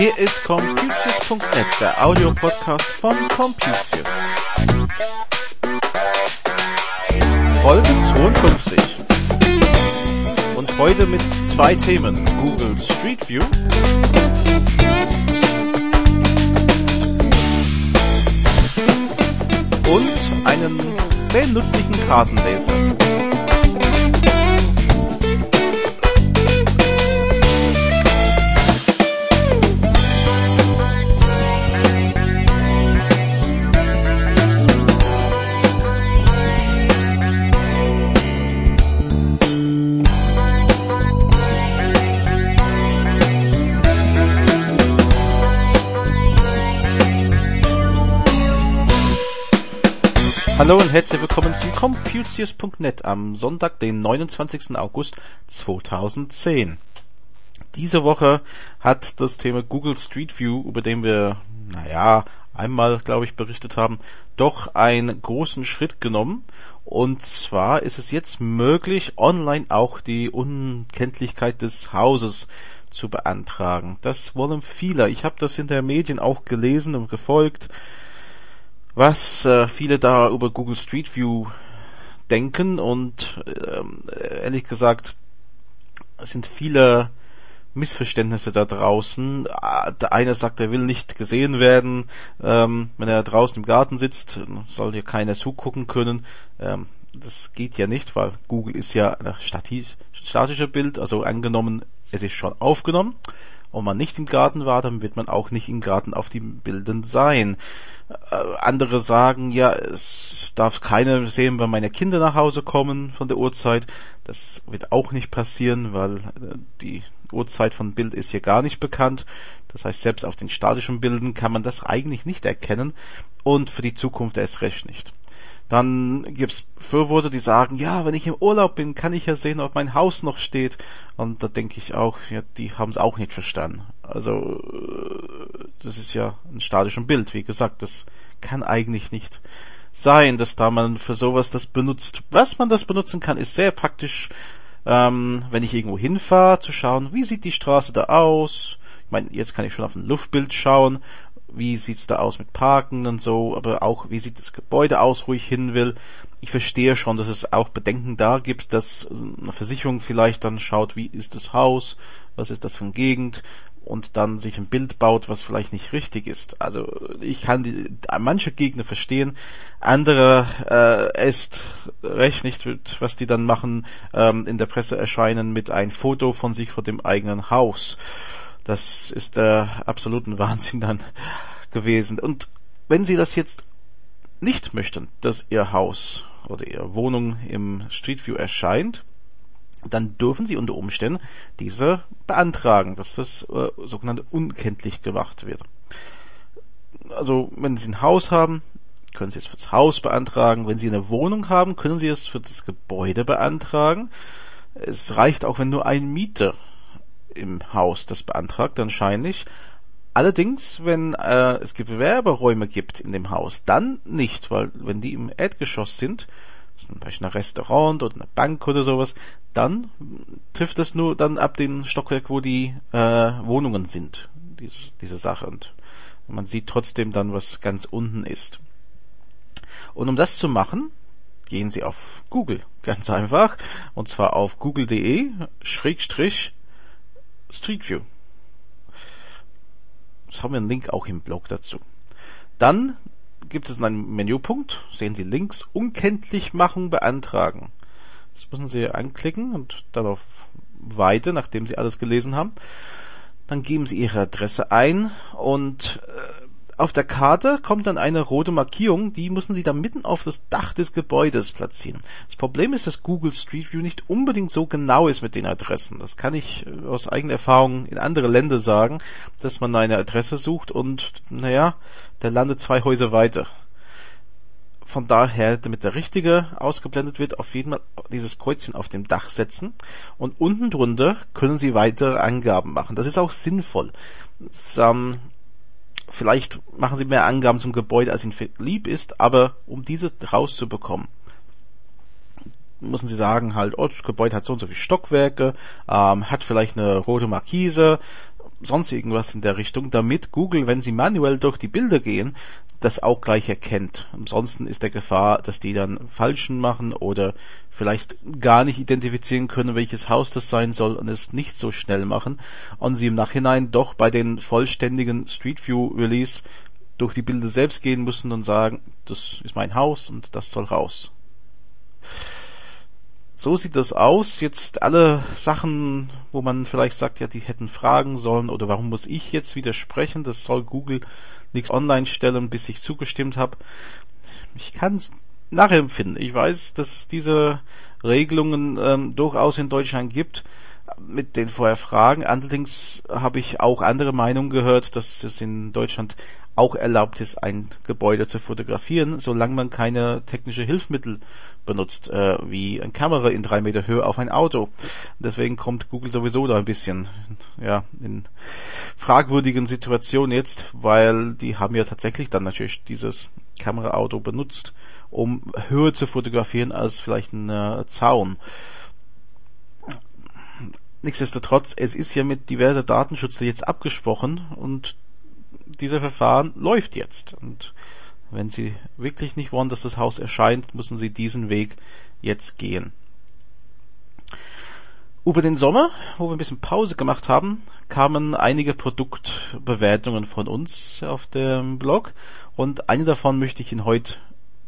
Hier ist Computius.net, der Audiopodcast von Computius. Folge 52. Und heute mit zwei Themen. Google Street View und einen sehr nützlichen Kartenleser. Hallo und herzlich willkommen zu Computius.net am Sonntag, den 29. August 2010. Diese Woche hat das Thema Google Street View, über den wir, naja, einmal, glaube ich, berichtet haben, doch einen großen Schritt genommen. Und zwar ist es jetzt möglich, online auch die Unkenntlichkeit des Hauses zu beantragen. Das wollen viele. Ich habe das in der Medien auch gelesen und gefolgt was äh, viele da über Google Street View denken und ähm, ehrlich gesagt sind viele Missverständnisse da draußen. Ah, der eine sagt, er will nicht gesehen werden, ähm, wenn er draußen im Garten sitzt, soll hier keiner zugucken können. Ähm, das geht ja nicht, weil Google ist ja ein statischer Bild, also angenommen, es ist schon aufgenommen und man nicht im Garten war, dann wird man auch nicht im Garten auf den Bildern sein. Äh, andere sagen, ja, es darf keiner sehen, wenn meine Kinder nach Hause kommen von der Uhrzeit. Das wird auch nicht passieren, weil äh, die Uhrzeit von Bild ist hier gar nicht bekannt. Das heißt, selbst auf den statischen Bildern kann man das eigentlich nicht erkennen und für die Zukunft erst recht nicht. Dann gibt's Fürworte, die sagen, ja, wenn ich im Urlaub bin, kann ich ja sehen, ob mein Haus noch steht. Und da denke ich auch, ja, die haben es auch nicht verstanden. Also, äh, das ist ja ein statisches Bild. Wie gesagt, das kann eigentlich nicht sein, dass da man für sowas das benutzt. Was man das benutzen kann, ist sehr praktisch, ähm, wenn ich irgendwo hinfahre, zu schauen, wie sieht die Straße da aus. Ich meine, jetzt kann ich schon auf ein Luftbild schauen wie sieht's da aus mit Parken und so, aber auch wie sieht das Gebäude aus, wo ich hin will. Ich verstehe schon, dass es auch Bedenken da gibt, dass eine Versicherung vielleicht dann schaut, wie ist das Haus, was ist das für eine Gegend und dann sich ein Bild baut, was vielleicht nicht richtig ist. Also ich kann die, manche Gegner verstehen, andere äh, ist recht nicht, was die dann machen, ähm, in der Presse erscheinen mit ein Foto von sich vor dem eigenen Haus. Das ist der absoluten Wahnsinn dann gewesen. Und wenn Sie das jetzt nicht möchten, dass Ihr Haus oder Ihre Wohnung im Street View erscheint, dann dürfen Sie unter Umständen diese beantragen, dass das äh, sogenannte unkenntlich gemacht wird. Also wenn Sie ein Haus haben, können Sie es fürs Haus beantragen. Wenn Sie eine Wohnung haben, können Sie es für das Gebäude beantragen. Es reicht auch, wenn nur ein Mieter im Haus das beantragt, wahrscheinlich. Allerdings, wenn äh, es Gewerberäume gibt in dem Haus, dann nicht, weil wenn die im Erdgeschoss sind, zum Beispiel ein Restaurant oder eine Bank oder sowas, dann trifft das nur dann ab dem Stockwerk, wo die äh, Wohnungen sind, diese, diese Sache. Und man sieht trotzdem dann, was ganz unten ist. Und um das zu machen, gehen Sie auf Google, ganz einfach, und zwar auf google.de schrägstrich Street View. Das haben wir einen Link auch im Blog dazu. Dann gibt es einen Menüpunkt, sehen Sie links, unkenntlich machen, beantragen. Das müssen Sie anklicken und dann auf Weite, nachdem Sie alles gelesen haben. Dann geben Sie Ihre Adresse ein und äh, auf der Karte kommt dann eine rote Markierung, die müssen Sie dann mitten auf das Dach des Gebäudes platzieren. Das Problem ist, dass Google Street View nicht unbedingt so genau ist mit den Adressen. Das kann ich äh, aus eigener Erfahrung in andere Länder sagen, dass man eine Adresse sucht und, naja, der landet zwei Häuser weiter. Von daher, damit der richtige ausgeblendet wird, auf jeden Fall dieses Kreuzchen auf dem Dach setzen und unten drunter können Sie weitere Angaben machen. Das ist auch sinnvoll. Das, ähm, vielleicht machen sie mehr Angaben zum Gebäude, als ihnen lieb ist, aber um diese rauszubekommen, müssen sie sagen halt, oh, das Gebäude hat so und so viele Stockwerke, ähm, hat vielleicht eine rote Markise, sonst irgendwas in der Richtung, damit Google, wenn sie manuell durch die Bilder gehen, das auch gleich erkennt. Ansonsten ist der Gefahr, dass die dann falschen machen oder vielleicht gar nicht identifizieren können, welches Haus das sein soll und es nicht so schnell machen und sie im Nachhinein doch bei den vollständigen Street View Release durch die Bilder selbst gehen müssen und sagen, das ist mein Haus und das soll raus. So sieht das aus. Jetzt alle Sachen, wo man vielleicht sagt, ja, die hätten fragen sollen oder warum muss ich jetzt widersprechen? Das soll Google nichts online stellen, bis ich zugestimmt habe. Ich kann es nachempfinden. Ich weiß, dass es diese Regelungen ähm, durchaus in Deutschland gibt mit den vorher Fragen. Allerdings habe ich auch andere Meinungen gehört, dass es in Deutschland auch erlaubt ist, ein Gebäude zu fotografieren, solange man keine technische Hilfsmittel benutzt, äh, wie eine Kamera in drei Meter Höhe auf ein Auto. Deswegen kommt Google sowieso da ein bisschen ja in fragwürdigen Situationen jetzt, weil die haben ja tatsächlich dann natürlich dieses Kameraauto benutzt, um höher zu fotografieren als vielleicht ein äh, Zaun. Nichtsdestotrotz, es ist ja mit diverser Datenschutz jetzt abgesprochen und dieser Verfahren läuft jetzt. Und wenn Sie wirklich nicht wollen, dass das Haus erscheint, müssen Sie diesen Weg jetzt gehen. Über den Sommer, wo wir ein bisschen Pause gemacht haben, kamen einige Produktbewertungen von uns auf dem Blog und eine davon möchte ich Ihnen heute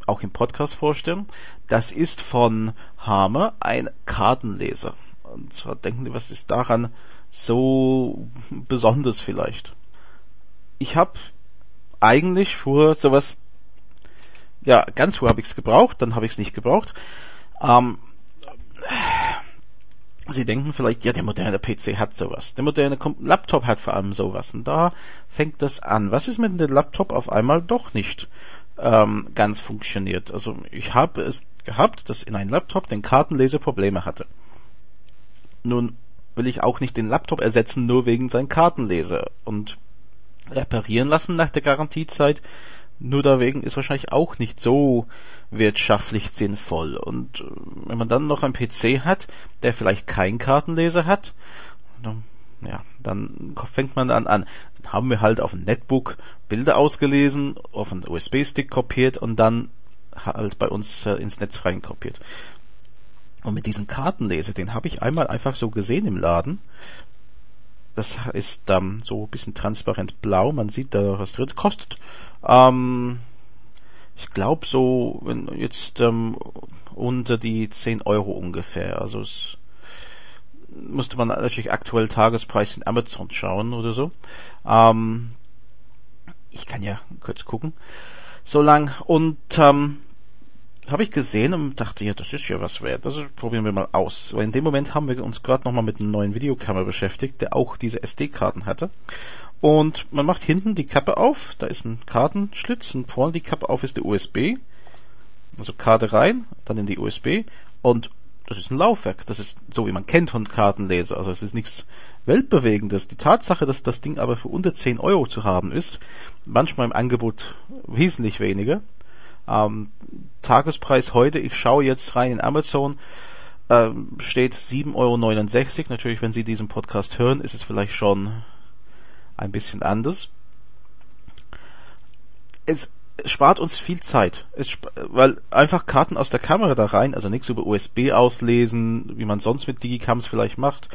auch im Podcast vorstellen. Das ist von Hammer ein Kartenleser. Und zwar denken Sie, was ist daran so besonders vielleicht? ich habe eigentlich vor sowas, ja, ganz früh habe ich es gebraucht, dann habe ich es nicht gebraucht. Ähm, Sie denken vielleicht, ja, der moderne PC hat sowas. Der moderne Laptop hat vor allem sowas. Und da fängt das an. Was ist mit dem Laptop auf einmal doch nicht ähm, ganz funktioniert? Also ich habe es gehabt, dass in einem Laptop den Kartenleser Probleme hatte. Nun will ich auch nicht den Laptop ersetzen, nur wegen seinem Kartenleser. Und reparieren lassen nach der Garantiezeit. Nur deswegen ist wahrscheinlich auch nicht so wirtschaftlich sinnvoll. Und äh, wenn man dann noch einen PC hat, der vielleicht keinen Kartenleser hat, dann, ja, dann fängt man dann an. Dann haben wir halt auf ein Netbook Bilder ausgelesen, auf einen USB-Stick kopiert und dann halt bei uns äh, ins Netz reinkopiert. Und mit diesem Kartenleser, den habe ich einmal einfach so gesehen im Laden das ist ähm, so ein bisschen transparent blau, man sieht da was drin. Kostet, ähm, ich glaube so, wenn jetzt ähm, unter die 10 Euro ungefähr. Also es müsste man natürlich aktuell Tagespreis in Amazon schauen oder so. Ähm, ich kann ja kurz gucken. So lang und ähm, habe ich gesehen und dachte, ja, das ist ja was wert. Das probieren wir mal aus. Weil in dem Moment haben wir uns gerade nochmal mit einem neuen Videokamera beschäftigt, der auch diese SD-Karten hatte. Und man macht hinten die Kappe auf, da ist ein Kartenschlitz und vorne die Kappe auf ist der USB. Also Karte rein, dann in die USB und das ist ein Laufwerk. Das ist so, wie man kennt von Kartenleser. Also es ist nichts Weltbewegendes. Die Tatsache, dass das Ding aber für unter 10 Euro zu haben ist, manchmal im Angebot wesentlich weniger, ähm, Tagespreis heute, ich schaue jetzt rein in Amazon, ähm, steht 7,69 Euro. Natürlich, wenn Sie diesen Podcast hören, ist es vielleicht schon ein bisschen anders. Es spart uns viel Zeit, es, weil einfach Karten aus der Kamera da rein, also nichts über USB auslesen, wie man sonst mit Digicams vielleicht macht.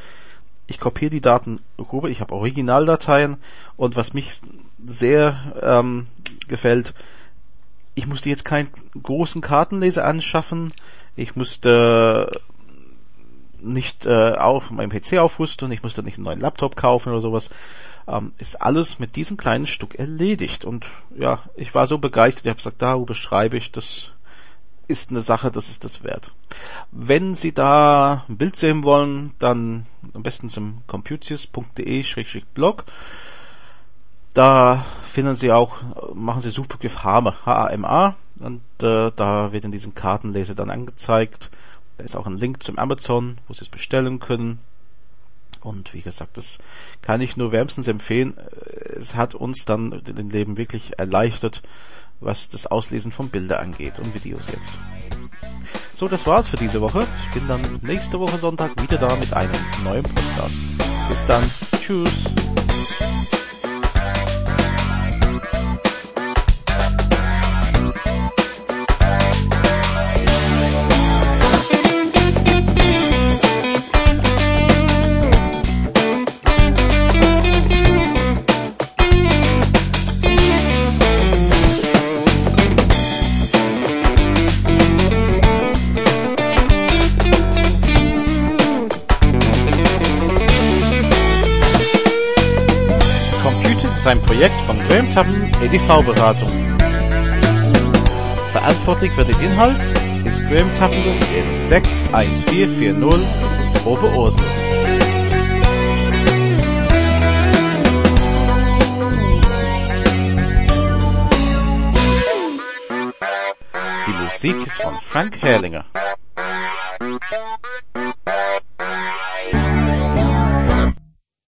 Ich kopiere die Daten rüber, ich habe Originaldateien und was mich sehr ähm, gefällt, ich musste jetzt keinen großen Kartenleser anschaffen. Ich musste nicht äh, auch meinen PC aufrüsten, ich musste nicht einen neuen Laptop kaufen oder sowas. Ähm, ist alles mit diesem kleinen Stück erledigt. Und ja, ich war so begeistert, ich habe gesagt, darüber schreibe ich, das ist eine Sache, das ist das wert. Wenn Sie da ein Bild sehen wollen, dann am besten zum computius.de-blog. Da finden Sie auch, machen Sie Suchbegriff Hama, H-A-M-A, und äh, da wird in diesem Kartenleser dann angezeigt. Da ist auch ein Link zum Amazon, wo Sie es bestellen können. Und wie gesagt, das kann ich nur wärmstens empfehlen. Es hat uns dann den Leben wirklich erleichtert, was das Auslesen von Bilder angeht und Videos jetzt. So, das war's für diese Woche. Ich bin dann nächste Woche Sonntag wieder da mit einem neuen Podcast. Bis dann. Tschüss. Projekt von Graham Tappen EDV-Beratung. Verantwortlich für den Inhalt ist Graham Tappen in 61440 Oberursel. Die Musik ist von Frank Herrlinger.